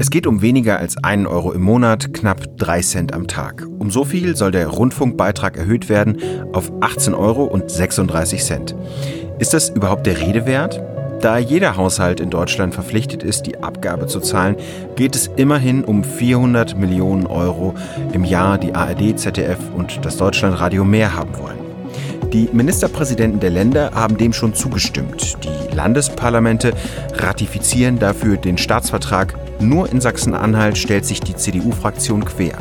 Es geht um weniger als einen Euro im Monat, knapp drei Cent am Tag. Um so viel soll der Rundfunkbeitrag erhöht werden auf 18 Euro und 36 Cent. Ist das überhaupt der Rede wert? Da jeder Haushalt in Deutschland verpflichtet ist, die Abgabe zu zahlen, geht es immerhin um 400 Millionen Euro im Jahr, die ARD, ZDF und das Deutschlandradio mehr haben wollen. Die Ministerpräsidenten der Länder haben dem schon zugestimmt. Die Landesparlamente ratifizieren dafür den Staatsvertrag. Nur in Sachsen-Anhalt stellt sich die CDU-Fraktion quer.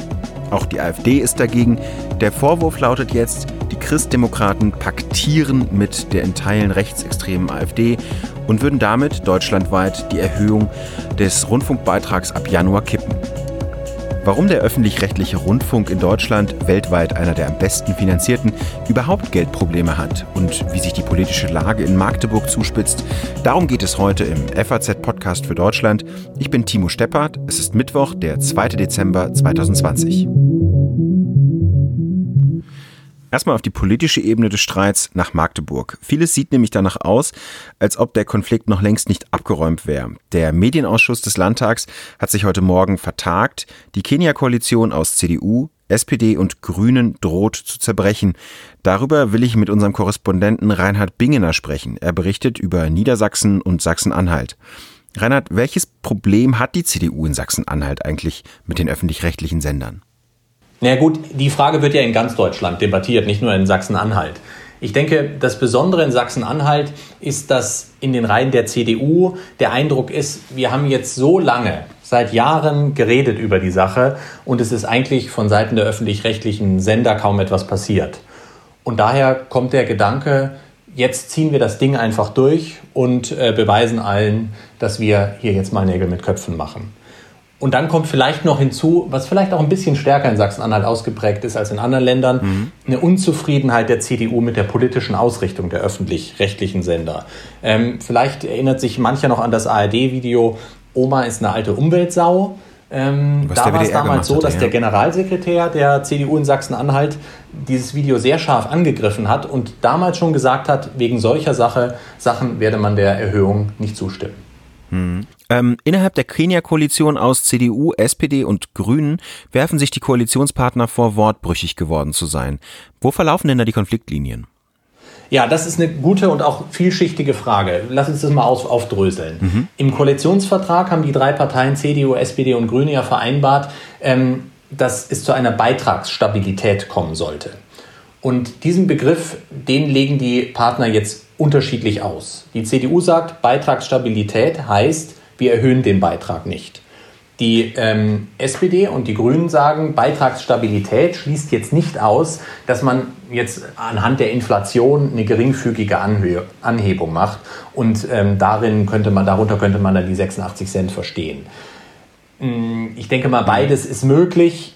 Auch die AfD ist dagegen. Der Vorwurf lautet jetzt, die Christdemokraten paktieren mit der in Teilen rechtsextremen AfD und würden damit deutschlandweit die Erhöhung des Rundfunkbeitrags ab Januar kippen. Warum der öffentlich-rechtliche Rundfunk in Deutschland, weltweit einer der am besten finanzierten, überhaupt Geldprobleme hat und wie sich die politische Lage in Magdeburg zuspitzt, darum geht es heute im FAZ-Podcast für Deutschland. Ich bin Timo Steppert. Es ist Mittwoch, der 2. Dezember 2020. Erstmal auf die politische Ebene des Streits nach Magdeburg. Vieles sieht nämlich danach aus, als ob der Konflikt noch längst nicht abgeräumt wäre. Der Medienausschuss des Landtags hat sich heute Morgen vertagt. Die Kenia-Koalition aus CDU, SPD und Grünen droht zu zerbrechen. Darüber will ich mit unserem Korrespondenten Reinhard Bingener sprechen. Er berichtet über Niedersachsen und Sachsen-Anhalt. Reinhard, welches Problem hat die CDU in Sachsen-Anhalt eigentlich mit den öffentlich-rechtlichen Sendern? Na gut, die Frage wird ja in ganz Deutschland debattiert, nicht nur in Sachsen-Anhalt. Ich denke, das Besondere in Sachsen-Anhalt ist, dass in den Reihen der CDU der Eindruck ist, wir haben jetzt so lange, seit Jahren geredet über die Sache und es ist eigentlich von Seiten der öffentlich-rechtlichen Sender kaum etwas passiert. Und daher kommt der Gedanke, jetzt ziehen wir das Ding einfach durch und äh, beweisen allen, dass wir hier jetzt mal Nägel mit Köpfen machen. Und dann kommt vielleicht noch hinzu, was vielleicht auch ein bisschen stärker in Sachsen-Anhalt ausgeprägt ist als in anderen Ländern, mhm. eine Unzufriedenheit der CDU mit der politischen Ausrichtung der öffentlich-rechtlichen Sender. Ähm, vielleicht erinnert sich mancher noch an das ARD-Video Oma ist eine alte Umweltsau. Ähm, da war es damals so, dass ja. der Generalsekretär der CDU in Sachsen-Anhalt dieses Video sehr scharf angegriffen hat und damals schon gesagt hat, wegen solcher Sache, Sachen werde man der Erhöhung nicht zustimmen. Hm. Ähm, innerhalb der Kenia-Koalition aus CDU, SPD und Grünen werfen sich die Koalitionspartner vor, wortbrüchig geworden zu sein. Wo verlaufen denn da die Konfliktlinien? Ja, das ist eine gute und auch vielschichtige Frage. Lass uns das mal auf, aufdröseln. Mhm. Im Koalitionsvertrag haben die drei Parteien CDU, SPD und Grüne ja vereinbart, ähm, dass es zu einer Beitragsstabilität kommen sollte. Und diesen Begriff, den legen die Partner jetzt unterschiedlich aus. Die CDU sagt, Beitragsstabilität heißt, wir erhöhen den Beitrag nicht. Die ähm, SPD und die Grünen sagen, Beitragsstabilität schließt jetzt nicht aus, dass man jetzt anhand der Inflation eine geringfügige Anhö Anhebung macht. Und ähm, darin könnte man, darunter könnte man dann die 86 Cent verstehen. Ich denke mal, beides ist möglich.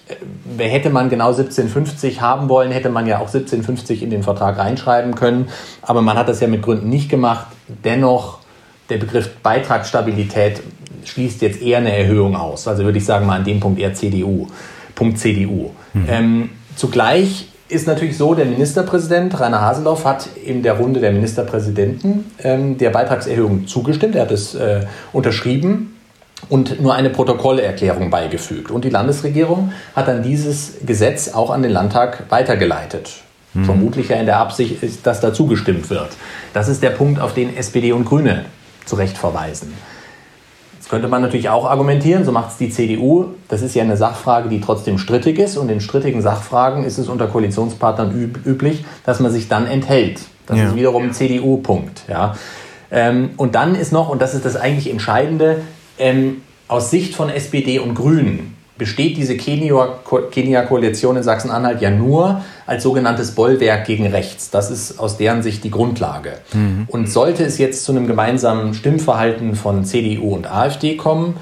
Hätte man genau 1750 haben wollen, hätte man ja auch 1750 in den Vertrag reinschreiben können. Aber man hat das ja mit Gründen nicht gemacht. Dennoch, der Begriff Beitragsstabilität schließt jetzt eher eine Erhöhung aus. Also würde ich sagen, mal an dem Punkt eher CDU. Punkt CDU. Mhm. Ähm, zugleich ist natürlich so, der Ministerpräsident Rainer Haseloff hat in der Runde der Ministerpräsidenten ähm, der Beitragserhöhung zugestimmt. Er hat es äh, unterschrieben und nur eine Protokollerklärung beigefügt. Und die Landesregierung hat dann dieses Gesetz auch an den Landtag weitergeleitet. Mhm. Vermutlich ja in der Absicht, dass da zugestimmt wird. Das ist der Punkt, auf den SPD und Grüne zu Recht verweisen. Jetzt könnte man natürlich auch argumentieren, so macht es die CDU. Das ist ja eine Sachfrage, die trotzdem strittig ist. Und in strittigen Sachfragen ist es unter Koalitionspartnern üb üblich, dass man sich dann enthält. Das ja. ist wiederum ein CDU-Punkt. Ja. Ähm, und dann ist noch, und das ist das eigentlich Entscheidende, ähm, aus Sicht von SPD und Grünen besteht diese Kenia-Koalition in Sachsen-Anhalt ja nur als sogenanntes Bollwerk gegen rechts. Das ist aus deren Sicht die Grundlage. Mhm. Und sollte es jetzt zu einem gemeinsamen Stimmverhalten von CDU und AfD kommen,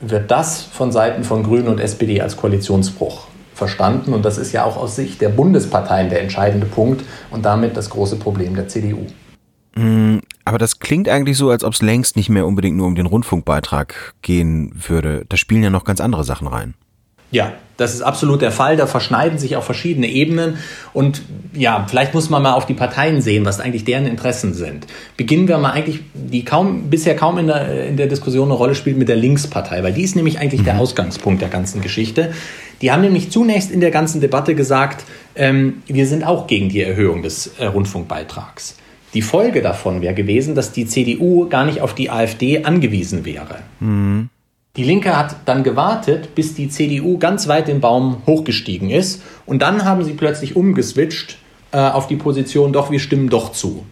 wird das von Seiten von Grünen und SPD als Koalitionsbruch verstanden. Und das ist ja auch aus Sicht der Bundesparteien der entscheidende Punkt und damit das große Problem der CDU. Aber das klingt eigentlich so, als ob es längst nicht mehr unbedingt nur um den Rundfunkbeitrag gehen würde. Da spielen ja noch ganz andere Sachen rein. Ja, das ist absolut der Fall. Da verschneiden sich auch verschiedene Ebenen. Und ja, vielleicht muss man mal auf die Parteien sehen, was eigentlich deren Interessen sind. Beginnen wir mal eigentlich, die kaum, bisher kaum in der, in der Diskussion eine Rolle spielt mit der Linkspartei, weil die ist nämlich eigentlich der mhm. Ausgangspunkt der ganzen Geschichte. Die haben nämlich zunächst in der ganzen Debatte gesagt, ähm, wir sind auch gegen die Erhöhung des äh, Rundfunkbeitrags. Die Folge davon wäre gewesen, dass die CDU gar nicht auf die AfD angewiesen wäre. Mhm. Die Linke hat dann gewartet, bis die CDU ganz weit den Baum hochgestiegen ist. Und dann haben sie plötzlich umgeswitcht äh, auf die Position, doch, wir stimmen doch zu.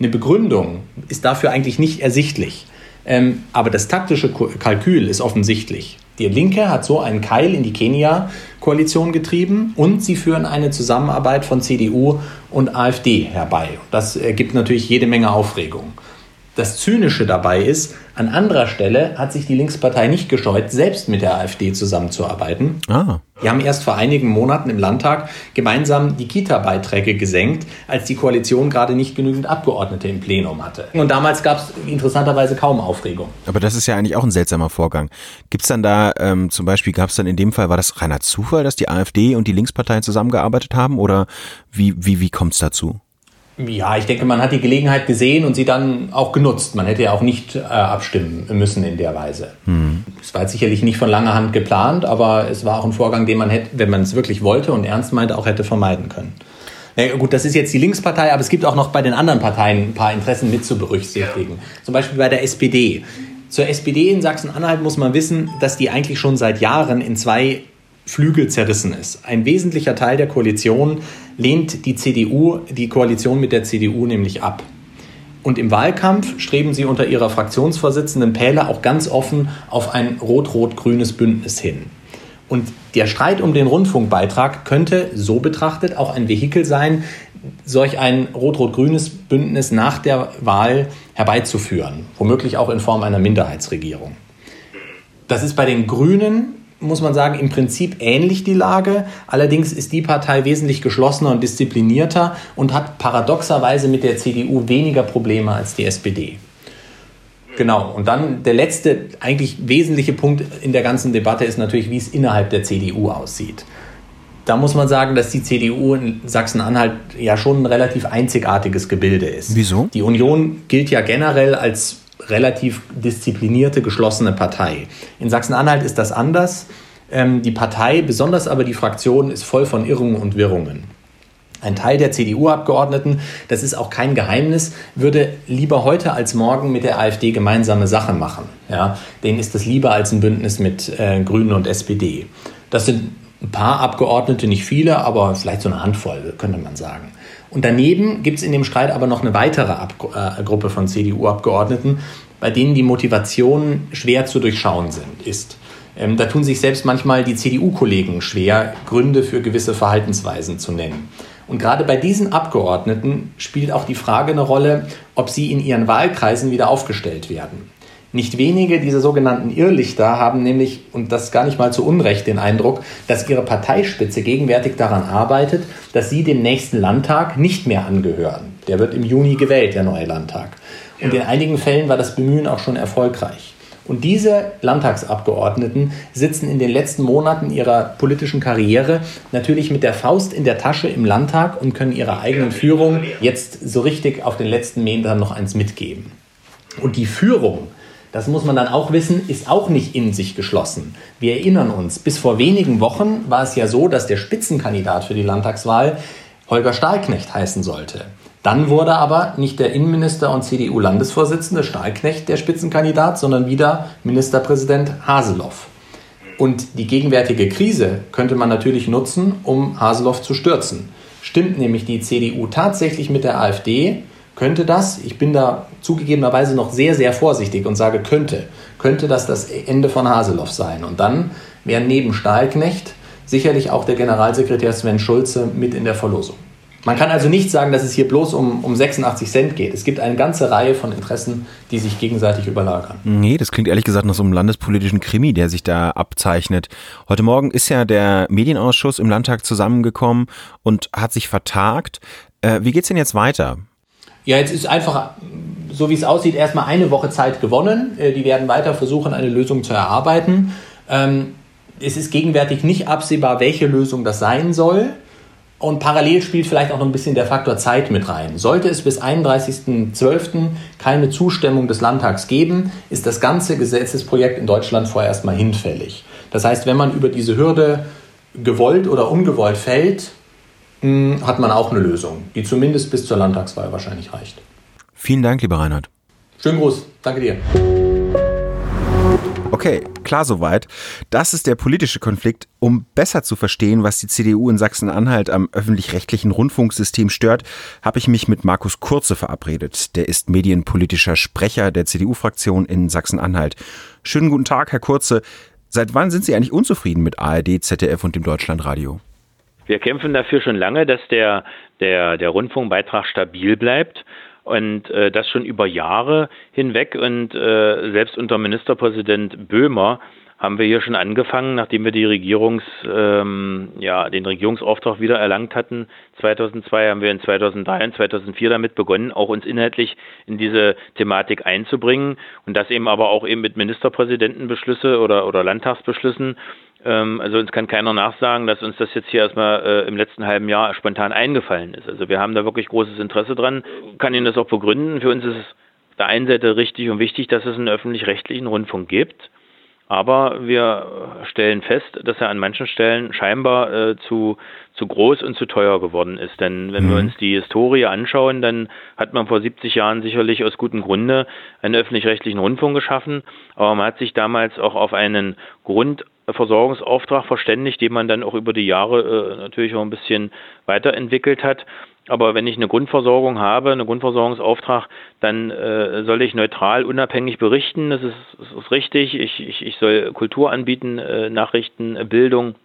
Eine Begründung ist dafür eigentlich nicht ersichtlich. Ähm, aber das taktische Kalkül ist offensichtlich. Die Linke hat so einen Keil in die Kenia-Koalition getrieben und sie führen eine Zusammenarbeit von CDU und AfD herbei. Das ergibt natürlich jede Menge Aufregung. Das Zynische dabei ist, an anderer Stelle hat sich die Linkspartei nicht gescheut, selbst mit der AfD zusammenzuarbeiten. Ah. Die haben erst vor einigen Monaten im Landtag gemeinsam die Kita-Beiträge gesenkt, als die Koalition gerade nicht genügend Abgeordnete im Plenum hatte. Und damals gab es interessanterweise kaum Aufregung. Aber das ist ja eigentlich auch ein seltsamer Vorgang. Gibt es dann da, ähm, zum Beispiel gab es dann in dem Fall, war das reiner Zufall, dass die AfD und die Linksparteien zusammengearbeitet haben? Oder wie, wie, wie kommt es dazu? Ja, ich denke, man hat die Gelegenheit gesehen und sie dann auch genutzt. Man hätte ja auch nicht äh, abstimmen müssen in der Weise. Hm. Es war jetzt sicherlich nicht von langer Hand geplant, aber es war auch ein Vorgang, den man hätte, wenn man es wirklich wollte und ernst meinte, auch hätte vermeiden können. Na gut, das ist jetzt die Linkspartei, aber es gibt auch noch bei den anderen Parteien ein paar Interessen mit zu berücksichtigen. Ja. Zum Beispiel bei der SPD. Zur SPD in Sachsen-Anhalt muss man wissen, dass die eigentlich schon seit Jahren in zwei Flügel zerrissen ist. Ein wesentlicher Teil der Koalition lehnt die CDU, die Koalition mit der CDU nämlich ab. Und im Wahlkampf streben sie unter ihrer Fraktionsvorsitzenden Pähle auch ganz offen auf ein rot-rot-grünes Bündnis hin. Und der Streit um den Rundfunkbeitrag könnte so betrachtet auch ein Vehikel sein, solch ein rot-rot-grünes Bündnis nach der Wahl herbeizuführen, womöglich auch in Form einer Minderheitsregierung. Das ist bei den Grünen muss man sagen, im Prinzip ähnlich die Lage. Allerdings ist die Partei wesentlich geschlossener und disziplinierter und hat paradoxerweise mit der CDU weniger Probleme als die SPD. Genau, und dann der letzte, eigentlich wesentliche Punkt in der ganzen Debatte ist natürlich, wie es innerhalb der CDU aussieht. Da muss man sagen, dass die CDU in Sachsen-Anhalt ja schon ein relativ einzigartiges Gebilde ist. Wieso? Die Union gilt ja generell als relativ disziplinierte, geschlossene Partei. In Sachsen-Anhalt ist das anders. Ähm, die Partei, besonders aber die Fraktion, ist voll von Irrungen und Wirrungen. Ein Teil der CDU-Abgeordneten, das ist auch kein Geheimnis, würde lieber heute als morgen mit der AfD gemeinsame Sache machen. Ja, denen ist das lieber als ein Bündnis mit äh, Grünen und SPD. Das sind ein paar Abgeordnete, nicht viele, aber vielleicht so eine Handvoll, könnte man sagen. Und daneben gibt es in dem Streit aber noch eine weitere Ab äh, Gruppe von CDU-Abgeordneten, bei denen die Motivation schwer zu durchschauen sind, ist. Ähm, da tun sich selbst manchmal die CDU-Kollegen schwer, Gründe für gewisse Verhaltensweisen zu nennen. Und gerade bei diesen Abgeordneten spielt auch die Frage eine Rolle, ob sie in ihren Wahlkreisen wieder aufgestellt werden. Nicht wenige dieser sogenannten Irrlichter haben nämlich, und das gar nicht mal zu Unrecht, den Eindruck, dass ihre Parteispitze gegenwärtig daran arbeitet, dass sie dem nächsten Landtag nicht mehr angehören. Der wird im Juni gewählt, der neue Landtag. Und in einigen Fällen war das Bemühen auch schon erfolgreich. Und diese Landtagsabgeordneten sitzen in den letzten Monaten ihrer politischen Karriere natürlich mit der Faust in der Tasche im Landtag und können ihrer eigenen Führung jetzt so richtig auf den letzten Metern noch eins mitgeben. Und die Führung das muss man dann auch wissen, ist auch nicht in sich geschlossen. Wir erinnern uns, bis vor wenigen Wochen war es ja so, dass der Spitzenkandidat für die Landtagswahl Holger Stahlknecht heißen sollte. Dann wurde aber nicht der Innenminister und CDU-Landesvorsitzende Stahlknecht der Spitzenkandidat, sondern wieder Ministerpräsident Haseloff. Und die gegenwärtige Krise könnte man natürlich nutzen, um Haseloff zu stürzen. Stimmt nämlich die CDU tatsächlich mit der AfD, könnte das, ich bin da zugegebenerweise noch sehr, sehr vorsichtig und sage könnte, könnte das das Ende von Haseloff sein. Und dann wäre neben Stahlknecht sicherlich auch der Generalsekretär Sven Schulze mit in der Verlosung. Man kann also nicht sagen, dass es hier bloß um, um 86 Cent geht. Es gibt eine ganze Reihe von Interessen, die sich gegenseitig überlagern. Nee, das klingt ehrlich gesagt nach so einem landespolitischen Krimi, der sich da abzeichnet. Heute Morgen ist ja der Medienausschuss im Landtag zusammengekommen und hat sich vertagt. Äh, wie geht's denn jetzt weiter? Ja, jetzt ist einfach, so wie es aussieht, erstmal eine Woche Zeit gewonnen. Äh, die werden weiter versuchen, eine Lösung zu erarbeiten. Ähm, es ist gegenwärtig nicht absehbar, welche Lösung das sein soll. Und parallel spielt vielleicht auch noch ein bisschen der Faktor Zeit mit rein. Sollte es bis 31.12. keine Zustimmung des Landtags geben, ist das ganze Gesetzesprojekt in Deutschland vorerst mal hinfällig. Das heißt, wenn man über diese Hürde gewollt oder ungewollt fällt, hat man auch eine Lösung, die zumindest bis zur Landtagswahl wahrscheinlich reicht. Vielen Dank, lieber Reinhard. Schönen Gruß. Danke dir. Okay, klar soweit. Das ist der politische Konflikt. Um besser zu verstehen, was die CDU in Sachsen-Anhalt am öffentlich-rechtlichen Rundfunksystem stört, habe ich mich mit Markus Kurze verabredet. Der ist medienpolitischer Sprecher der CDU-Fraktion in Sachsen-Anhalt. Schönen guten Tag, Herr Kurze. Seit wann sind Sie eigentlich unzufrieden mit ARD, ZDF und dem Deutschlandradio? Wir kämpfen dafür schon lange, dass der, der, der Rundfunkbeitrag stabil bleibt und äh, das schon über Jahre hinweg. Und äh, selbst unter Ministerpräsident Böhmer haben wir hier schon angefangen, nachdem wir die Regierungs, ähm, ja, den Regierungsauftrag wieder erlangt hatten. 2002 haben wir in 2003 und 2004 damit begonnen, auch uns inhaltlich in diese Thematik einzubringen und das eben aber auch eben mit Ministerpräsidentenbeschlüsse oder, oder Landtagsbeschlüssen also uns kann keiner nachsagen, dass uns das jetzt hier erstmal äh, im letzten halben Jahr spontan eingefallen ist. Also wir haben da wirklich großes Interesse dran, kann Ihnen das auch begründen. Für uns ist es auf der einen Seite richtig und wichtig, dass es einen öffentlich-rechtlichen Rundfunk gibt. Aber wir stellen fest, dass er an manchen Stellen scheinbar äh, zu, zu groß und zu teuer geworden ist. Denn wenn mhm. wir uns die Historie anschauen, dann hat man vor 70 Jahren sicherlich aus gutem Grunde einen öffentlich-rechtlichen Rundfunk geschaffen. Aber man hat sich damals auch auf einen Grundversorgungsauftrag verständigt, den man dann auch über die Jahre äh, natürlich auch ein bisschen weiterentwickelt hat. Aber wenn ich eine Grundversorgung habe, einen Grundversorgungsauftrag, dann äh, soll ich neutral, unabhängig berichten. Das ist, das ist richtig. Ich, ich, ich soll Kultur anbieten, äh, Nachrichten, äh, Bildung.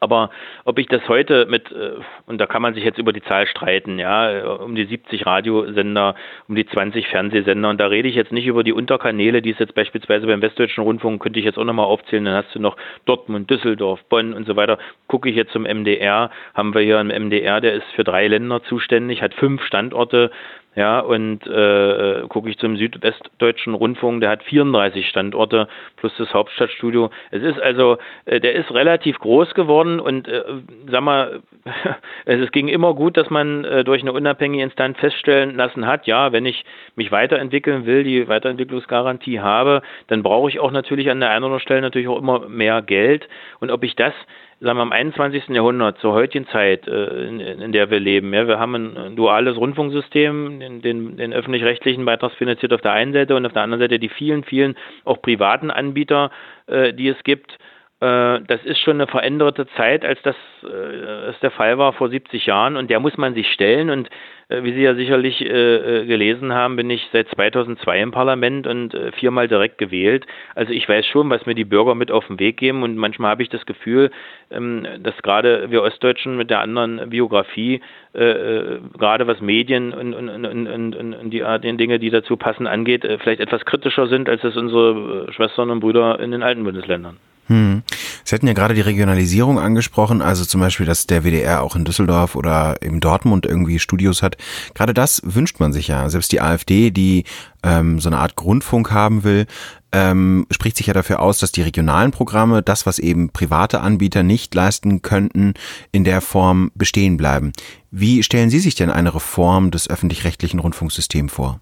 Aber ob ich das heute mit, äh, und da kann man sich jetzt über die Zahl streiten, ja, um die 70 Radiosender, um die 20 Fernsehsender, und da rede ich jetzt nicht über die Unterkanäle, die es jetzt beispielsweise beim Westdeutschen Rundfunk, könnte ich jetzt auch nochmal aufzählen, dann hast du noch Dortmund, Düsseldorf, Bonn und so weiter. Gucke ich jetzt zum MDR, haben wir hier einen MDR, der ist für drei Länder zuständig, hat fünf Standorte, ja, und äh, gucke ich zum Südwestdeutschen Rundfunk, der hat 34 Standorte plus das Hauptstadtstudio. Es ist also, äh, der ist relativ groß geworden und äh, sag mal, es ging immer gut, dass man äh, durch eine unabhängige Instanz feststellen lassen hat, ja, wenn ich mich weiterentwickeln will, die Weiterentwicklungsgarantie habe, dann brauche ich auch natürlich an der einen oder anderen Stelle natürlich auch immer mehr Geld. Und ob ich das sagen wir, im 21. Jahrhundert, zur heutigen Zeit, äh, in, in, der wir leben. Ja, wir haben ein duales Rundfunksystem, den, den, den öffentlich-rechtlichen beitragsfinanziert auf der einen Seite und auf der anderen Seite die vielen, vielen auch privaten Anbieter, äh, die es gibt. Äh, das ist schon eine veränderte Zeit, als das, äh, das der Fall war vor 70 Jahren und der muss man sich stellen und wie Sie ja sicherlich gelesen haben, bin ich seit 2002 im Parlament und viermal direkt gewählt. Also ich weiß schon, was mir die Bürger mit auf den Weg geben und manchmal habe ich das Gefühl, ähm, dass gerade wir Ostdeutschen mit der anderen Biografie, gerade was Medien und, und, und, und die, den Dinge, die dazu passen, angeht, vielleicht etwas kritischer sind, als es unsere Schwestern und Brüder in den alten Bundesländern. Hm. Sie hatten ja gerade die Regionalisierung angesprochen, also zum Beispiel, dass der WDR auch in Düsseldorf oder in Dortmund irgendwie Studios hat. Gerade das wünscht man sich ja. Selbst die AfD, die ähm, so eine Art Grundfunk haben will, ähm, spricht sich ja dafür aus, dass die regionalen Programme, das, was eben private Anbieter nicht leisten könnten, in der Form bestehen bleiben. Wie stellen Sie sich denn eine Reform des öffentlich-rechtlichen Rundfunksystems vor?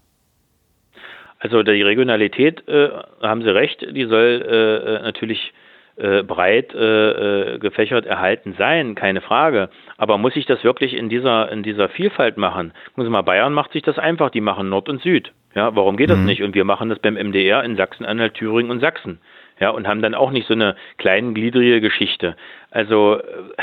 Also die Regionalität, äh, haben Sie recht, die soll äh, äh natürlich äh, breit äh, äh, gefächert erhalten sein, keine Frage. Aber muss ich das wirklich in dieser, in dieser Vielfalt machen? Muss mal, Bayern macht sich das einfach, die machen Nord und Süd. Ja, warum geht das mhm. nicht? Und wir machen das beim MDR in Sachsen-Anhalt, Thüringen und Sachsen. Ja, und haben dann auch nicht so eine kleingliedrige Geschichte. Also, äh,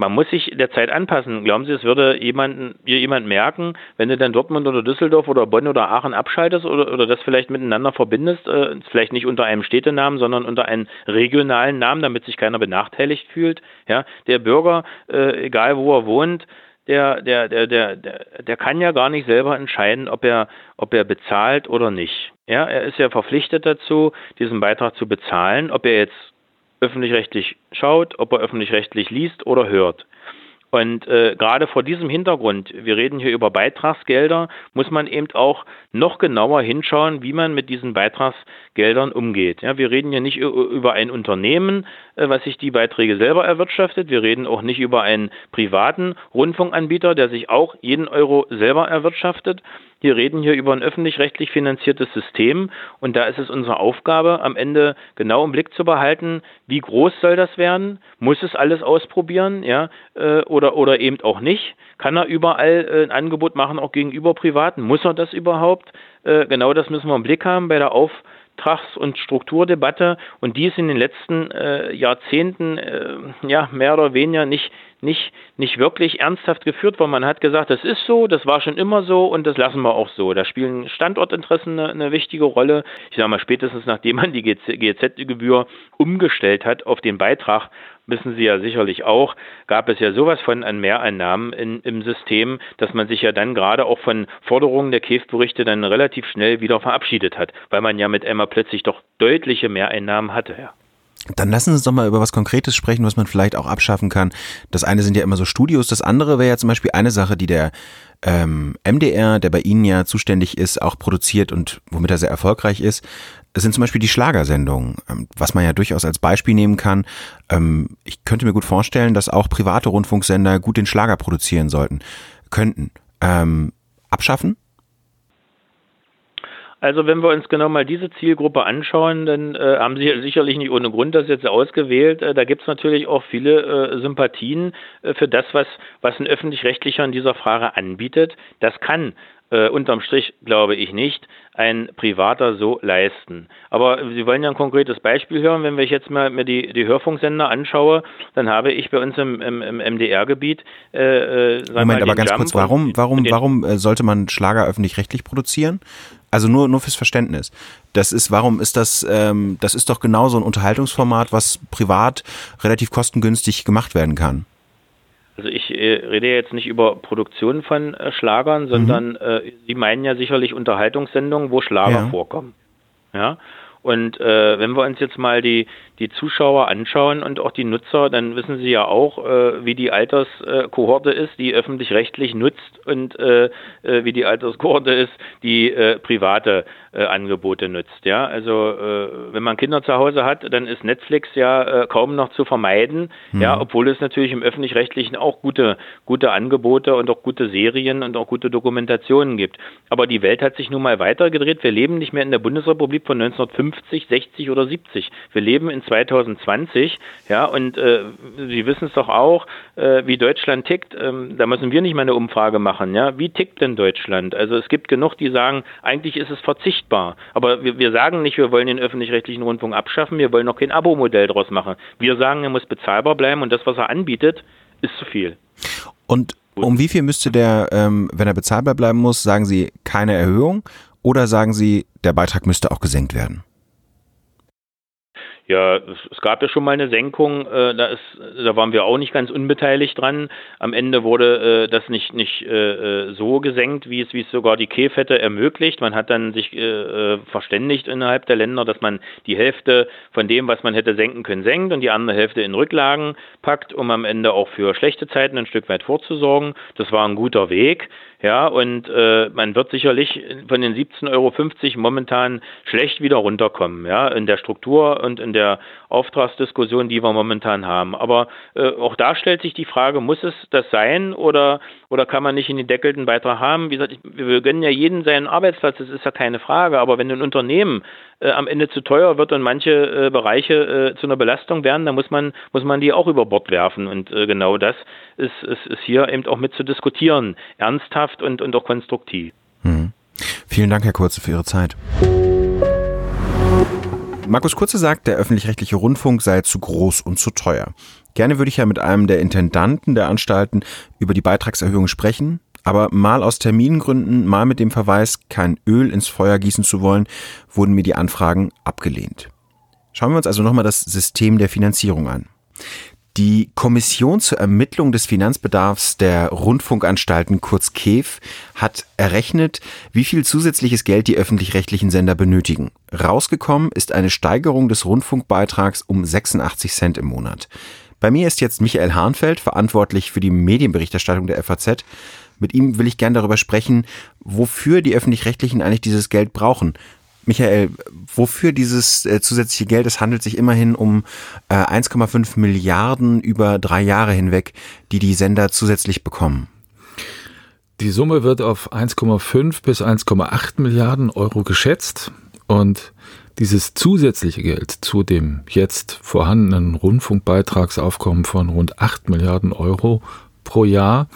man muss sich der Zeit anpassen. Glauben Sie, es würde jemanden, jemand merken, wenn du dann Dortmund oder Düsseldorf oder Bonn oder Aachen abschaltest oder, oder das vielleicht miteinander verbindest, äh, vielleicht nicht unter einem Städtenamen, sondern unter einem regionalen Namen, damit sich keiner benachteiligt fühlt. Ja, der Bürger, äh, egal wo er wohnt, der, der, der, der, der, kann ja gar nicht selber entscheiden, ob er, ob er bezahlt oder nicht. Ja, er ist ja verpflichtet dazu, diesen Beitrag zu bezahlen, ob er jetzt öffentlich-rechtlich schaut, ob er öffentlich-rechtlich liest oder hört. Und äh, gerade vor diesem Hintergrund, wir reden hier über Beitragsgelder, muss man eben auch noch genauer hinschauen, wie man mit diesen Beitragsgeldern umgeht. Ja, wir reden hier nicht über ein Unternehmen, was sich die Beiträge selber erwirtschaftet. Wir reden auch nicht über einen privaten Rundfunkanbieter, der sich auch jeden Euro selber erwirtschaftet, wir reden hier über ein öffentlich-rechtlich finanziertes System und da ist es unsere Aufgabe, am Ende genau im Blick zu behalten, wie groß soll das werden? Muss es alles ausprobieren, ja, äh, oder, oder eben auch nicht? Kann er überall äh, ein Angebot machen, auch gegenüber Privaten? Muss er das überhaupt? Äh, genau das müssen wir im Blick haben bei der Auf Auftrags- und Strukturdebatte und die ist in den letzten äh, Jahrzehnten äh, ja mehr oder weniger nicht nicht nicht wirklich ernsthaft geführt worden. Man hat gesagt, das ist so, das war schon immer so und das lassen wir auch so. Da spielen Standortinteressen eine, eine wichtige Rolle. Ich sage mal spätestens nachdem man die GZ-Gebühr umgestellt hat auf den Beitrag, wissen Sie ja sicherlich auch, gab es ja sowas von an Mehreinnahmen in, im System, dass man sich ja dann gerade auch von Forderungen der KEF-Berichte dann relativ schnell wieder verabschiedet hat, weil man ja mit Emma plötzlich doch deutliche Mehreinnahmen hatte. Ja. Dann lassen Sie uns doch mal über was Konkretes sprechen, was man vielleicht auch abschaffen kann. Das eine sind ja immer so Studios, das andere wäre ja zum Beispiel eine Sache, die der ähm, MDR, der bei Ihnen ja zuständig ist, auch produziert und womit er sehr erfolgreich ist sind zum Beispiel die Schlagersendungen, ähm, was man ja durchaus als Beispiel nehmen kann. Ähm, ich könnte mir gut vorstellen, dass auch private Rundfunksender gut den Schlager produzieren sollten, könnten. Ähm, abschaffen? Also wenn wir uns genau mal diese Zielgruppe anschauen, dann äh, haben Sie sicherlich nicht ohne Grund das jetzt ausgewählt. Äh, da gibt es natürlich auch viele äh, Sympathien äh, für das, was, was ein öffentlich-rechtlicher in dieser Frage anbietet. Das kann äh, unterm Strich glaube ich nicht, ein Privater so leisten. Aber Sie wollen ja ein konkretes Beispiel hören. Wenn ich jetzt mal mir die, die Hörfunksender anschaue, dann habe ich bei uns im, im, im MDR-Gebiet. Äh, äh Moment, aber ganz Jump kurz, warum, warum, warum äh, sollte man Schlager öffentlich-rechtlich produzieren? Also nur, nur fürs Verständnis. Das ist, warum ist das, ähm, das ist doch genau so ein Unterhaltungsformat, was privat relativ kostengünstig gemacht werden kann. Also ich äh, rede jetzt nicht über Produktion von äh, Schlagern, sondern mhm. äh, Sie meinen ja sicherlich Unterhaltungssendungen, wo Schlager ja. vorkommen. Ja. Und äh, wenn wir uns jetzt mal die, die Zuschauer anschauen und auch die Nutzer, dann wissen Sie ja auch, äh, wie die Alterskohorte ist, die öffentlich-rechtlich nutzt und äh, äh, wie die Alterskohorte ist, die äh, private äh, Angebote nutzt. Ja, also äh, wenn man Kinder zu Hause hat, dann ist Netflix ja kaum noch zu vermeiden. Mhm. Ja, obwohl es natürlich im öffentlich-rechtlichen auch gute gute Angebote und auch gute Serien und auch gute Dokumentationen gibt. Aber die Welt hat sich nun mal weitergedreht. Wir leben nicht mehr in der Bundesrepublik von 1950, 60 oder 70. Wir leben in 2020. Ja, und äh, Sie wissen es doch auch, äh, wie Deutschland tickt. Ähm, da müssen wir nicht mal eine Umfrage machen. Ja, wie tickt denn Deutschland? Also es gibt genug, die sagen, eigentlich ist es Verzicht sichtbar. Aber wir, wir sagen nicht, wir wollen den öffentlich-rechtlichen Rundfunk abschaffen, wir wollen noch kein Abo-Modell draus machen. Wir sagen, er muss bezahlbar bleiben und das, was er anbietet, ist zu viel. Und um wie viel müsste der, ähm, wenn er bezahlbar bleiben muss, sagen Sie keine Erhöhung oder sagen Sie, der Beitrag müsste auch gesenkt werden? Ja, es gab ja schon mal eine Senkung, äh, da, ist, da waren wir auch nicht ganz unbeteiligt dran. Am Ende wurde äh, das nicht, nicht äh, äh so gesenkt, wie es, wie es sogar die hätte ermöglicht. Man hat dann sich äh, äh, verständigt innerhalb der Länder, dass man die Hälfte von dem, was man hätte senken können, senkt und die andere Hälfte in Rücklagen packt, um am Ende auch für schlechte Zeiten ein Stück weit vorzusorgen. Das war ein guter Weg. Ja, und man wird sicherlich von den 17,50 Euro momentan schlecht wieder runterkommen, ja, in der Struktur und in der Auftragsdiskussion, die wir momentan haben. Aber äh, auch da stellt sich die Frage, muss es das sein oder, oder kann man nicht einen deckelten Beitrag haben? Wie gesagt, wir gönnen ja jeden seinen Arbeitsplatz, das ist ja keine Frage. Aber wenn ein Unternehmen äh, am Ende zu teuer wird und manche äh, Bereiche äh, zu einer Belastung werden, dann muss man, muss man die auch über Bord werfen. Und äh, genau das ist, ist, ist hier eben auch mit zu diskutieren. Ernsthaft und, und auch konstruktiv. Mhm. Vielen Dank, Herr Kurze, für Ihre Zeit. Markus Kurze sagt, der öffentlich-rechtliche Rundfunk sei zu groß und zu teuer. Gerne würde ich ja mit einem der Intendanten der Anstalten über die Beitragserhöhung sprechen, aber mal aus Termingründen, mal mit dem Verweis, kein Öl ins Feuer gießen zu wollen, wurden mir die Anfragen abgelehnt. Schauen wir uns also nochmal das System der Finanzierung an. Die Kommission zur Ermittlung des Finanzbedarfs der Rundfunkanstalten kurz KEF hat errechnet, wie viel zusätzliches Geld die öffentlich-rechtlichen Sender benötigen. Rausgekommen ist eine Steigerung des Rundfunkbeitrags um 86 Cent im Monat. Bei mir ist jetzt Michael Hahnfeld, verantwortlich für die Medienberichterstattung der FAZ. Mit ihm will ich gern darüber sprechen, wofür die öffentlich-rechtlichen eigentlich dieses Geld brauchen. Michael, wofür dieses äh, zusätzliche Geld? Es handelt sich immerhin um äh, 1,5 Milliarden über drei Jahre hinweg, die die Sender zusätzlich bekommen. Die Summe wird auf 1,5 bis 1,8 Milliarden Euro geschätzt und dieses zusätzliche Geld zu dem jetzt vorhandenen Rundfunkbeitragsaufkommen von rund 8 Milliarden Euro pro Jahr,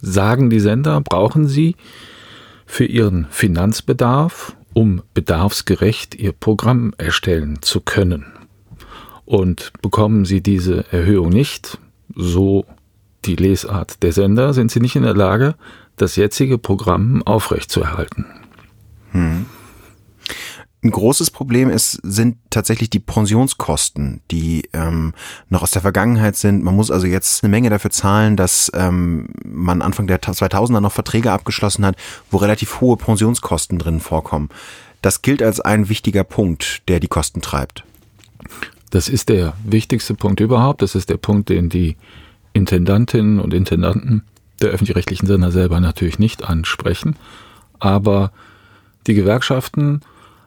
sagen die Sender, brauchen sie für ihren Finanzbedarf um bedarfsgerecht ihr Programm erstellen zu können. Und bekommen sie diese Erhöhung nicht, so die Lesart der Sender, sind sie nicht in der Lage, das jetzige Programm aufrechtzuerhalten. Hm. Ein großes Problem ist, sind tatsächlich die Pensionskosten, die ähm, noch aus der Vergangenheit sind. Man muss also jetzt eine Menge dafür zahlen, dass ähm, man Anfang der 2000er noch Verträge abgeschlossen hat, wo relativ hohe Pensionskosten drin vorkommen. Das gilt als ein wichtiger Punkt, der die Kosten treibt. Das ist der wichtigste Punkt überhaupt. Das ist der Punkt, den die Intendantinnen und Intendanten der öffentlich-rechtlichen Sender selber natürlich nicht ansprechen. Aber die Gewerkschaften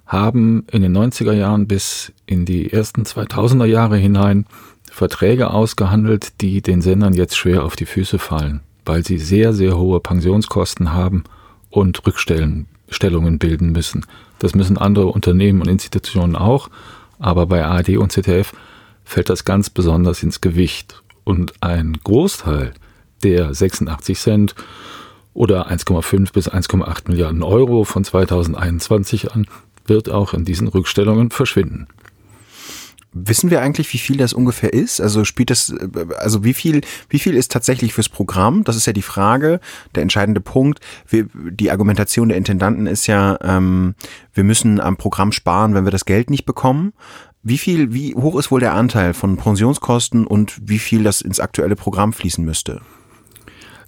haben in den 90er Jahren bis in die ersten 2000er Jahre hinein Verträge ausgehandelt, die den Sendern jetzt schwer auf die Füße fallen, weil sie sehr, sehr hohe Pensionskosten haben und Rückstellungen bilden müssen. Das müssen andere Unternehmen und Institutionen auch, aber bei ARD und ZDF fällt das ganz besonders ins Gewicht. Und ein Großteil der 86 Cent oder 1,5 bis 1,8 Milliarden Euro von 2021 an wird auch in diesen Rückstellungen verschwinden. Wissen wir eigentlich, wie viel das ungefähr ist? Also spielt das, also wie viel, wie viel ist tatsächlich fürs Programm? Das ist ja die Frage, der entscheidende Punkt. Wir, die Argumentation der Intendanten ist ja, ähm, wir müssen am Programm sparen, wenn wir das Geld nicht bekommen. Wie viel, wie hoch ist wohl der Anteil von Pensionskosten und wie viel das ins aktuelle Programm fließen müsste?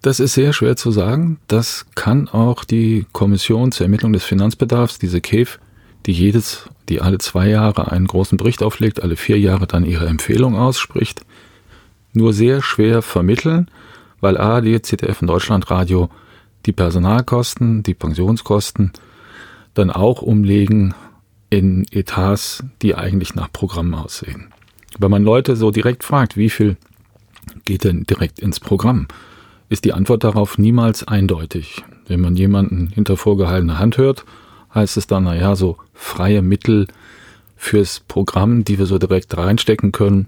Das ist sehr schwer zu sagen. Das kann auch die Kommission zur Ermittlung des Finanzbedarfs, diese KEF, die jedes, die alle zwei Jahre einen großen Bericht auflegt, alle vier Jahre dann ihre Empfehlung ausspricht, nur sehr schwer vermitteln, weil ARD, ZDF und Deutschlandradio die Personalkosten, die Pensionskosten dann auch umlegen in Etats, die eigentlich nach Programm aussehen. Wenn man Leute so direkt fragt, wie viel geht denn direkt ins Programm, ist die Antwort darauf niemals eindeutig. Wenn man jemanden hinter vorgehaltener Hand hört, heißt es dann, naja, so freie Mittel fürs Programm, die wir so direkt reinstecken können,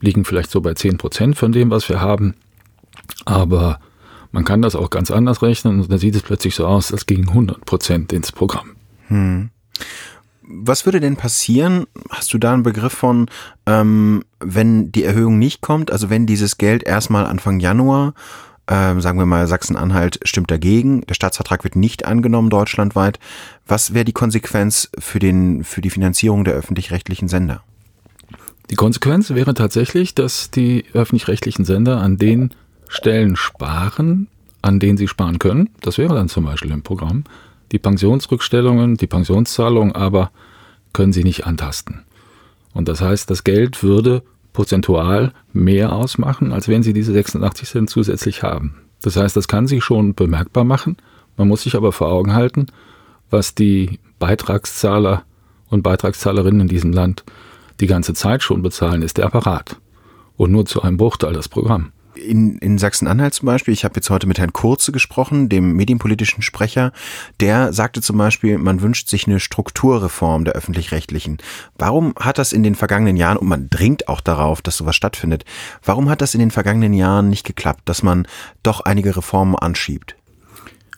liegen vielleicht so bei 10 Prozent von dem, was wir haben. Aber man kann das auch ganz anders rechnen und dann sieht es plötzlich so aus, als gingen 100 Prozent ins Programm. Hm. Was würde denn passieren? Hast du da einen Begriff von, ähm, wenn die Erhöhung nicht kommt? Also wenn dieses Geld erstmal Anfang Januar ähm, sagen wir mal, Sachsen-Anhalt stimmt dagegen, der Staatsvertrag wird nicht angenommen deutschlandweit. Was wäre die Konsequenz für, den, für die Finanzierung der öffentlich-rechtlichen Sender? Die Konsequenz wäre tatsächlich, dass die öffentlich-rechtlichen Sender an den Stellen sparen, an denen sie sparen können. Das wäre dann zum Beispiel im Programm. Die Pensionsrückstellungen, die Pensionszahlungen aber können sie nicht antasten. Und das heißt, das Geld würde prozentual mehr ausmachen, als wenn sie diese 86 Cent zusätzlich haben. Das heißt, das kann sich schon bemerkbar machen. Man muss sich aber vor Augen halten, was die Beitragszahler und Beitragszahlerinnen in diesem Land die ganze Zeit schon bezahlen, ist der Apparat. Und nur zu einem Bruchteil das Programm in, in Sachsen-Anhalt zum Beispiel, ich habe jetzt heute mit Herrn Kurze gesprochen, dem medienpolitischen Sprecher, der sagte zum Beispiel, man wünscht sich eine Strukturreform der öffentlich-rechtlichen. Warum hat das in den vergangenen Jahren, und man dringt auch darauf, dass sowas stattfindet, warum hat das in den vergangenen Jahren nicht geklappt, dass man doch einige Reformen anschiebt?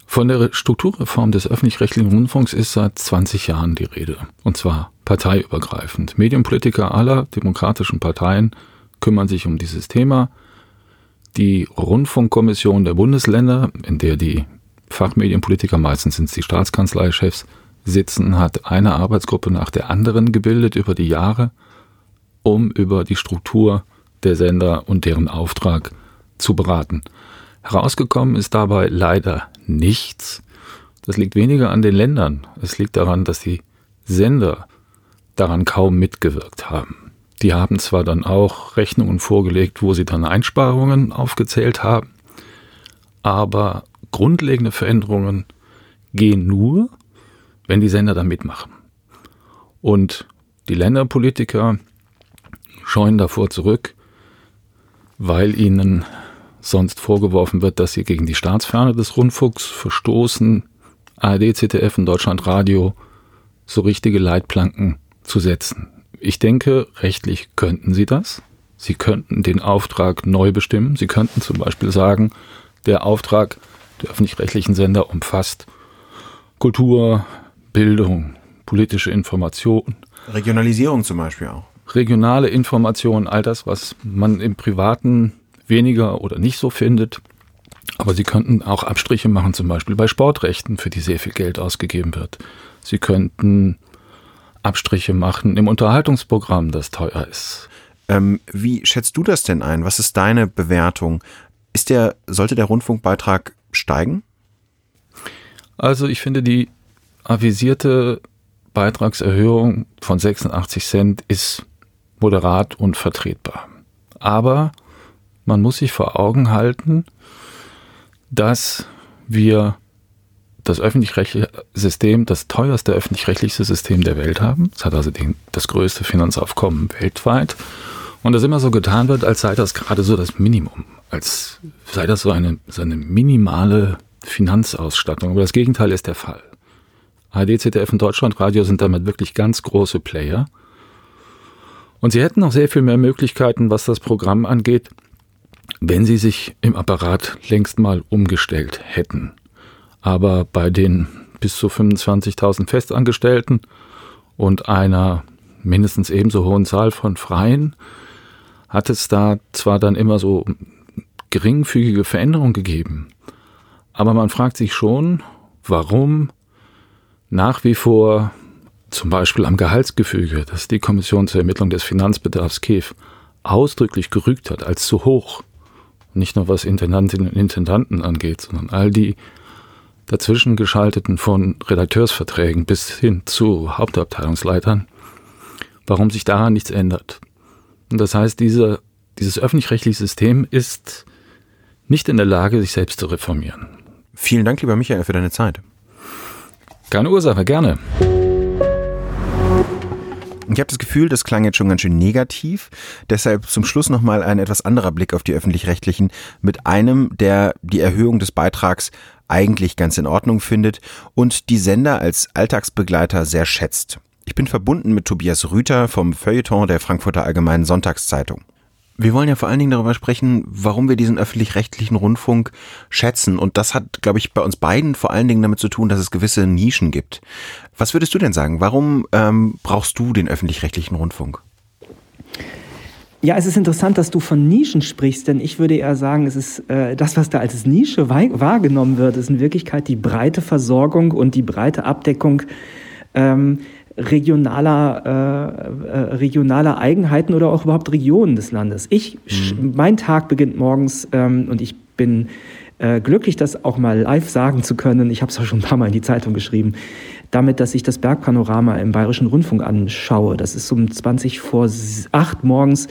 Von der Strukturreform des öffentlich-rechtlichen Rundfunks ist seit 20 Jahren die Rede. Und zwar parteiübergreifend. Medienpolitiker aller demokratischen Parteien kümmern sich um dieses Thema. Die Rundfunkkommission der Bundesländer, in der die Fachmedienpolitiker, meistens sind es die Staatskanzleichefs, sitzen, hat eine Arbeitsgruppe nach der anderen gebildet über die Jahre, um über die Struktur der Sender und deren Auftrag zu beraten. Herausgekommen ist dabei leider nichts. Das liegt weniger an den Ländern. Es liegt daran, dass die Sender daran kaum mitgewirkt haben. Die haben zwar dann auch Rechnungen vorgelegt, wo sie dann Einsparungen aufgezählt haben, aber grundlegende Veränderungen gehen nur, wenn die Sender da mitmachen. Und die Länderpolitiker scheuen davor zurück, weil ihnen sonst vorgeworfen wird, dass sie gegen die Staatsferne des Rundfunks verstoßen, ARD, ZDF und Deutschlandradio so richtige Leitplanken zu setzen. Ich denke, rechtlich könnten sie das. Sie könnten den Auftrag neu bestimmen. Sie könnten zum Beispiel sagen, der Auftrag der öffentlich-rechtlichen Sender umfasst Kultur, Bildung, politische Information. Regionalisierung zum Beispiel auch. Regionale Information, all das, was man im Privaten weniger oder nicht so findet. Aber Sie könnten auch Abstriche machen, zum Beispiel bei Sportrechten, für die sehr viel Geld ausgegeben wird. Sie könnten Abstriche machen im Unterhaltungsprogramm, das teuer ist. Ähm, wie schätzt du das denn ein? Was ist deine Bewertung? Ist der, sollte der Rundfunkbeitrag steigen? Also ich finde die avisierte Beitragserhöhung von 86 Cent ist moderat und vertretbar. Aber man muss sich vor Augen halten, dass wir das öffentlich-rechtliche System, das teuerste öffentlich-rechtliche System der Welt haben. Es hat also den, das größte Finanzaufkommen weltweit. Und das immer so getan wird, als sei das gerade so das Minimum, als sei das so eine, so eine minimale Finanzausstattung. Aber das Gegenteil ist der Fall. ARD, ZDF und Deutschlandradio sind damit wirklich ganz große Player. Und sie hätten noch sehr viel mehr Möglichkeiten, was das Programm angeht, wenn sie sich im Apparat längst mal umgestellt hätten. Aber bei den bis zu 25.000 Festangestellten und einer mindestens ebenso hohen Zahl von Freien hat es da zwar dann immer so geringfügige Veränderungen gegeben, aber man fragt sich schon, warum nach wie vor zum Beispiel am Gehaltsgefüge, das die Kommission zur Ermittlung des Finanzbedarfs KEF ausdrücklich gerügt hat als zu hoch, nicht nur was Intendantinnen und Intendanten angeht, sondern all die dazwischen geschalteten von Redakteursverträgen bis hin zu Hauptabteilungsleitern, warum sich daran nichts ändert. Und das heißt, diese, dieses öffentlich-rechtliche System ist nicht in der Lage, sich selbst zu reformieren. Vielen Dank, lieber Michael, für deine Zeit. Keine Ursache, gerne. Ich habe das Gefühl, das klang jetzt schon ganz schön negativ. Deshalb zum Schluss nochmal ein etwas anderer Blick auf die öffentlich-rechtlichen mit einem, der die Erhöhung des Beitrags eigentlich ganz in Ordnung findet und die Sender als Alltagsbegleiter sehr schätzt. Ich bin verbunden mit Tobias Rüther vom Feuilleton der Frankfurter Allgemeinen Sonntagszeitung. Wir wollen ja vor allen Dingen darüber sprechen, warum wir diesen öffentlich-rechtlichen Rundfunk schätzen. Und das hat, glaube ich, bei uns beiden vor allen Dingen damit zu tun, dass es gewisse Nischen gibt. Was würdest du denn sagen? Warum ähm, brauchst du den öffentlich-rechtlichen Rundfunk? Ja, es ist interessant, dass du von Nischen sprichst, denn ich würde eher sagen, es ist äh, das, was da als Nische wahrgenommen wird, ist in Wirklichkeit die breite Versorgung und die breite Abdeckung ähm, regionaler, äh, äh, regionaler Eigenheiten oder auch überhaupt Regionen des Landes. Ich, mhm. mein Tag beginnt morgens ähm, und ich bin äh, glücklich, das auch mal live sagen zu können. Ich habe es auch schon ein paar Mal in die Zeitung geschrieben. Damit, dass ich das Bergpanorama im Bayerischen Rundfunk anschaue. Das ist um 20 vor 8 morgens.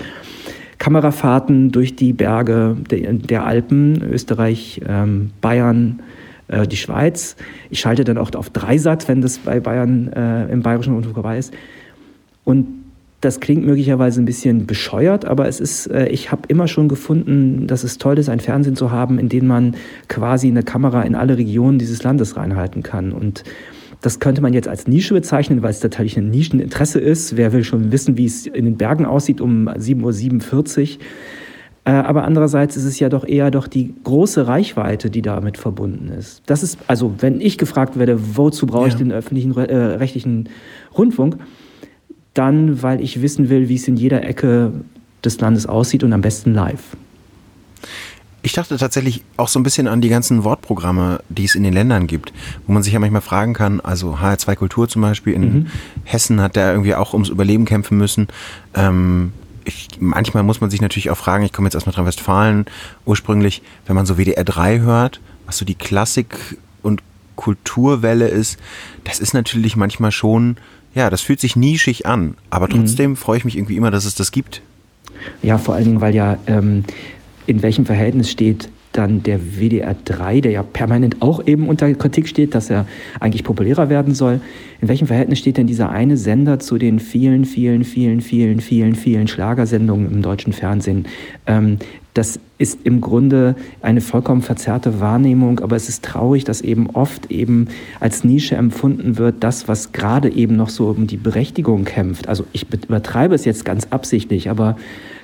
Kamerafahrten durch die Berge der, der Alpen, Österreich, ähm, Bayern, äh, die Schweiz. Ich schalte dann auch auf Dreisat, wenn das bei Bayern äh, im Bayerischen Rundfunk vorbei ist. Und das klingt möglicherweise ein bisschen bescheuert, aber es ist, äh, ich habe immer schon gefunden, dass es toll ist, ein Fernsehen zu haben, in dem man quasi eine Kamera in alle Regionen dieses Landes reinhalten kann. Und das könnte man jetzt als Nische bezeichnen, weil es natürlich ein Nischeninteresse ist. Wer will schon wissen, wie es in den Bergen aussieht um 7.47 Uhr? Äh, aber andererseits ist es ja doch eher doch die große Reichweite, die damit verbunden ist. Das ist, also wenn ich gefragt werde, wozu brauche ja. ich den öffentlichen äh, rechtlichen Rundfunk, dann, weil ich wissen will, wie es in jeder Ecke des Landes aussieht und am besten live. Ich dachte tatsächlich auch so ein bisschen an die ganzen Wortprogramme, die es in den Ländern gibt, wo man sich ja manchmal fragen kann, also HR2 Kultur zum Beispiel in mhm. Hessen hat der irgendwie auch ums Überleben kämpfen müssen. Ähm, ich, manchmal muss man sich natürlich auch fragen, ich komme jetzt aus Nordrhein-Westfalen ursprünglich, wenn man so WDR 3 hört, was so die Klassik und Kulturwelle ist, das ist natürlich manchmal schon, ja, das fühlt sich nischig an. Aber trotzdem mhm. freue ich mich irgendwie immer, dass es das gibt. Ja, vor allen Dingen, weil ja ähm, in welchem Verhältnis steht dann der WDR 3, der ja permanent auch eben unter Kritik steht, dass er eigentlich populärer werden soll. In welchem Verhältnis steht denn dieser eine Sender zu den vielen, vielen, vielen, vielen, vielen, vielen Schlagersendungen im deutschen Fernsehen? Ähm, das ist im Grunde eine vollkommen verzerrte Wahrnehmung, aber es ist traurig, dass eben oft eben als Nische empfunden wird, das, was gerade eben noch so um die Berechtigung kämpft. Also ich übertreibe es jetzt ganz absichtlich, aber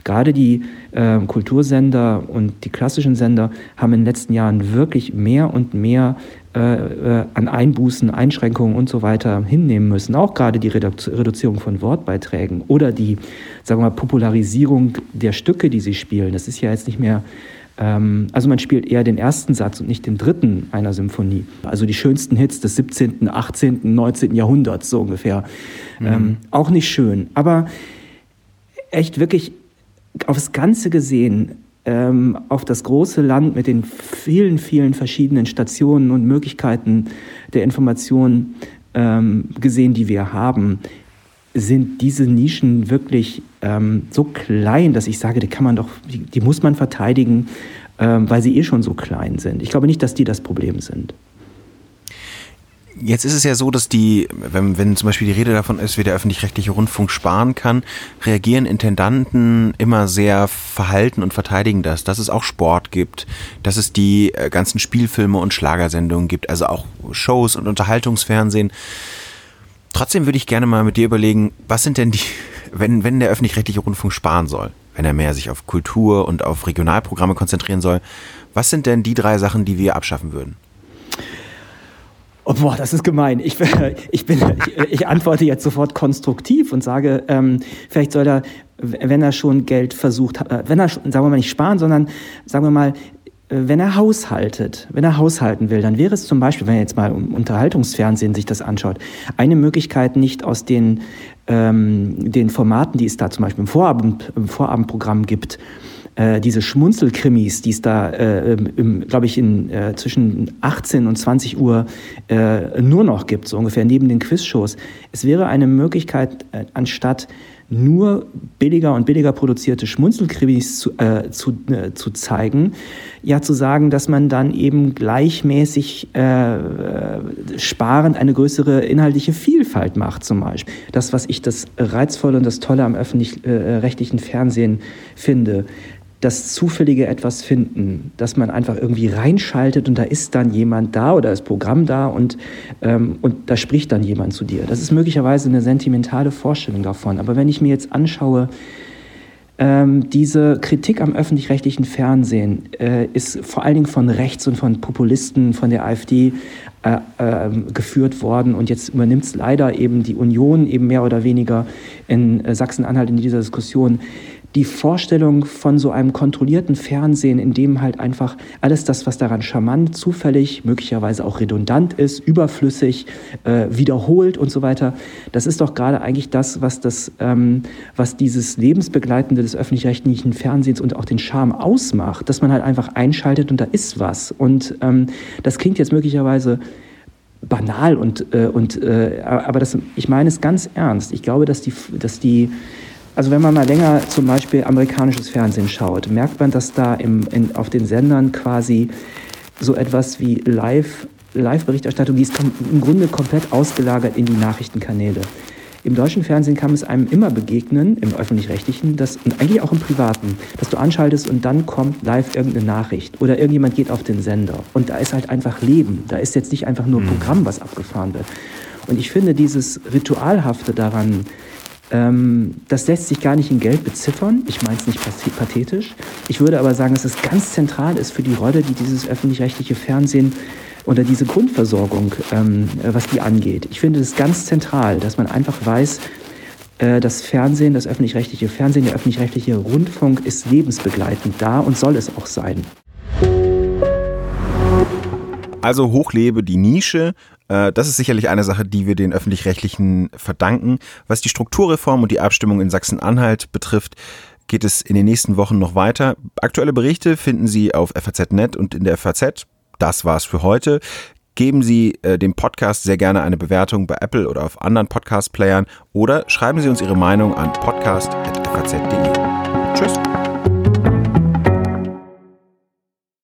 Gerade die äh, Kultursender und die klassischen Sender haben in den letzten Jahren wirklich mehr und mehr äh, äh, an Einbußen, Einschränkungen und so weiter hinnehmen müssen. Auch gerade die Reduzierung von Wortbeiträgen oder die, sagen wir mal, Popularisierung der Stücke, die sie spielen. Das ist ja jetzt nicht mehr ähm, also man spielt eher den ersten Satz und nicht den dritten einer Symphonie. Also die schönsten Hits des 17., 18., 19. Jahrhunderts so ungefähr. Mhm. Ähm, auch nicht schön. Aber echt wirklich aufs Ganze gesehen, ähm, auf das große Land mit den vielen, vielen verschiedenen Stationen und Möglichkeiten der Information ähm, gesehen, die wir haben, sind diese Nischen wirklich ähm, so klein, dass ich sage, die kann man doch, die, die muss man verteidigen, ähm, weil sie eh schon so klein sind. Ich glaube nicht, dass die das Problem sind. Jetzt ist es ja so, dass die, wenn, wenn zum Beispiel die Rede davon ist, wie der öffentlich-rechtliche Rundfunk sparen kann, reagieren Intendanten immer sehr verhalten und verteidigen das, dass es auch Sport gibt, dass es die äh, ganzen Spielfilme und Schlagersendungen gibt, also auch Shows und Unterhaltungsfernsehen. Trotzdem würde ich gerne mal mit dir überlegen, was sind denn die, wenn, wenn der öffentlich-rechtliche Rundfunk sparen soll, wenn er mehr sich auf Kultur und auf Regionalprogramme konzentrieren soll, was sind denn die drei Sachen, die wir abschaffen würden? Oh, boah, das ist gemein. Ich, ich, bin, ich, ich antworte jetzt sofort konstruktiv und sage, ähm, vielleicht soll er, wenn er schon Geld versucht, äh, wenn er, sagen wir mal nicht sparen, sondern sagen wir mal, wenn er haushaltet, wenn er haushalten will, dann wäre es zum Beispiel, wenn er jetzt mal im Unterhaltungsfernsehen sich das anschaut, eine Möglichkeit nicht aus den, ähm, den Formaten, die es da zum Beispiel im, Vorabend, im Vorabendprogramm gibt, äh, diese Schmunzelkrimis, die es da, äh, glaube ich, in, äh, zwischen 18 und 20 Uhr äh, nur noch gibt, so ungefähr neben den Quizshows. Es wäre eine Möglichkeit, äh, anstatt nur billiger und billiger produzierte Schmunzelkrimis zu, äh, zu, äh, zu zeigen, ja zu sagen, dass man dann eben gleichmäßig äh, sparend eine größere inhaltliche Vielfalt macht zum Beispiel. Das, was ich das Reizvolle und das Tolle am öffentlich-rechtlichen äh, Fernsehen finde, das zufällige etwas finden, dass man einfach irgendwie reinschaltet und da ist dann jemand da oder das Programm da und, ähm, und da spricht dann jemand zu dir. Das ist möglicherweise eine sentimentale Vorstellung davon. Aber wenn ich mir jetzt anschaue, ähm, diese Kritik am öffentlich-rechtlichen Fernsehen äh, ist vor allen Dingen von rechts und von Populisten, von der AfD äh, äh, geführt worden. Und jetzt übernimmt es leider eben die Union eben mehr oder weniger in äh, Sachsen-Anhalt in dieser Diskussion die Vorstellung von so einem kontrollierten Fernsehen, in dem halt einfach alles das, was daran charmant, zufällig, möglicherweise auch redundant ist, überflüssig, äh, wiederholt und so weiter, das ist doch gerade eigentlich das, was das, ähm, was dieses Lebensbegleitende des öffentlich-rechtlichen Fernsehens und auch den Charme ausmacht, dass man halt einfach einschaltet und da ist was. Und ähm, das klingt jetzt möglicherweise banal und, äh, und äh, aber das, ich meine es ganz ernst. Ich glaube, dass die, dass die also wenn man mal länger zum Beispiel amerikanisches Fernsehen schaut, merkt man, dass da im, in, auf den Sendern quasi so etwas wie Live, Live-Berichterstattung, die ist im Grunde komplett ausgelagert in die Nachrichtenkanäle. Im deutschen Fernsehen kann es einem immer begegnen, im öffentlich-rechtlichen, und eigentlich auch im privaten, dass du anschaltest und dann kommt live irgendeine Nachricht oder irgendjemand geht auf den Sender. Und da ist halt einfach Leben. Da ist jetzt nicht einfach nur mhm. Programm, was abgefahren wird. Und ich finde dieses Ritualhafte daran, ähm, das lässt sich gar nicht in Geld beziffern. Ich meine es nicht pathetisch. Ich würde aber sagen, dass es ganz zentral ist für die Rolle, die dieses öffentlich-rechtliche Fernsehen oder diese Grundversorgung, ähm, was die angeht. Ich finde es ganz zentral, dass man einfach weiß, äh, das Fernsehen, das öffentlich-rechtliche Fernsehen, der öffentlich-rechtliche Rundfunk ist lebensbegleitend da und soll es auch sein. Also hochlebe die Nische, äh, das ist sicherlich eine Sache, die wir den öffentlich-rechtlichen verdanken. Was die Strukturreform und die Abstimmung in Sachsen-Anhalt betrifft, geht es in den nächsten Wochen noch weiter. Aktuelle Berichte finden Sie auf FAZ.net und in der FAZ. Das war's für heute. Geben Sie äh, dem Podcast sehr gerne eine Bewertung bei Apple oder auf anderen Podcast-Playern oder schreiben Sie uns Ihre Meinung an podcast.faz.de.